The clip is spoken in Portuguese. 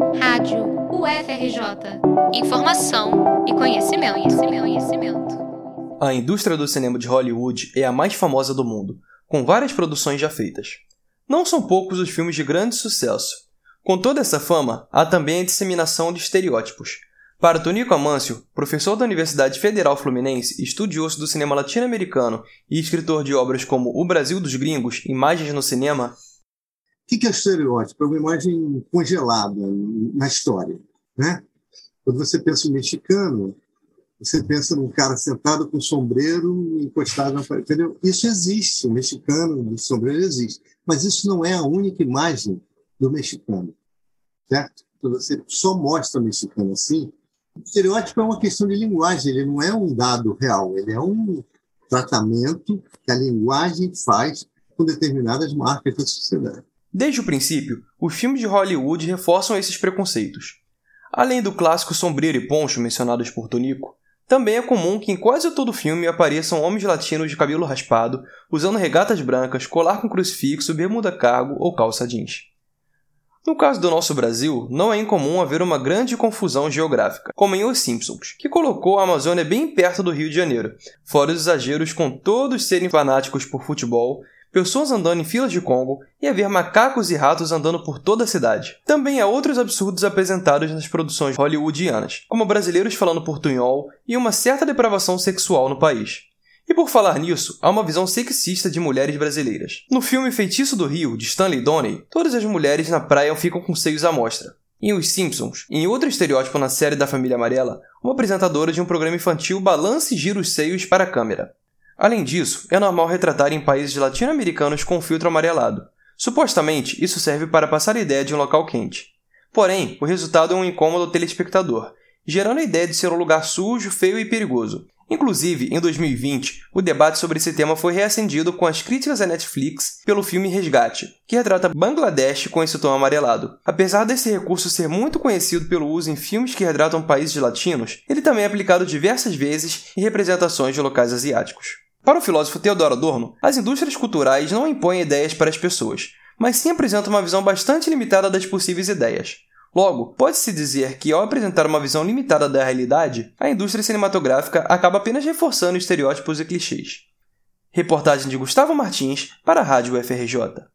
Rádio UFRJ. Informação e conhecimento, conhecimento, conhecimento. A indústria do cinema de Hollywood é a mais famosa do mundo, com várias produções já feitas. Não são poucos os filmes de grande sucesso. Com toda essa fama, há também a disseminação de estereótipos. Para Tonico Amâncio, professor da Universidade Federal Fluminense, estudioso do cinema latino-americano e escritor de obras como O Brasil dos Gringos, Imagens no Cinema, o que é estereótipo? É uma imagem congelada na história. Né? Quando você pensa em mexicano, você pensa num cara sentado com sombreiro encostado na parede. Entendeu? Isso existe, o mexicano de sombreiro existe. Mas isso não é a única imagem do mexicano. Certo? Quando você só mostra o mexicano assim, o estereótipo é uma questão de linguagem, ele não é um dado real, ele é um tratamento que a linguagem faz com determinadas marcas da sociedade. Desde o princípio, os filmes de Hollywood reforçam esses preconceitos. Além do clássico sombreiro e poncho mencionados por Tonico, também é comum que em quase todo filme apareçam homens latinos de cabelo raspado, usando regatas brancas, colar com crucifixo, bermuda cargo ou calça jeans. No caso do nosso Brasil, não é incomum haver uma grande confusão geográfica, como em Os Simpsons, que colocou a Amazônia bem perto do Rio de Janeiro, fora os exageros com todos serem fanáticos por futebol pessoas andando em filas de Congo e haver macacos e ratos andando por toda a cidade. Também há outros absurdos apresentados nas produções hollywoodianas, como brasileiros falando portunhol e uma certa depravação sexual no país. E por falar nisso, há uma visão sexista de mulheres brasileiras. No filme Feitiço do Rio, de Stanley Donen, todas as mulheres na praia ficam com seios à mostra. Em Os Simpsons, em outro estereótipo na série da família amarela, uma apresentadora de um programa infantil balança e gira os seios para a câmera. Além disso, é normal retratar em países latino-americanos com filtro amarelado. Supostamente, isso serve para passar a ideia de um local quente. Porém, o resultado é um incômodo ao telespectador, gerando a ideia de ser um lugar sujo, feio e perigoso. Inclusive, em 2020, o debate sobre esse tema foi reacendido com as críticas à Netflix pelo filme Resgate, que retrata Bangladesh com esse tom amarelado. Apesar desse recurso ser muito conhecido pelo uso em filmes que retratam países latinos, ele também é aplicado diversas vezes em representações de locais asiáticos. Para o filósofo Theodor Adorno, as indústrias culturais não impõem ideias para as pessoas, mas sim apresentam uma visão bastante limitada das possíveis ideias. Logo, pode-se dizer que, ao apresentar uma visão limitada da realidade, a indústria cinematográfica acaba apenas reforçando estereótipos e clichês. Reportagem de Gustavo Martins para a Rádio FRJ.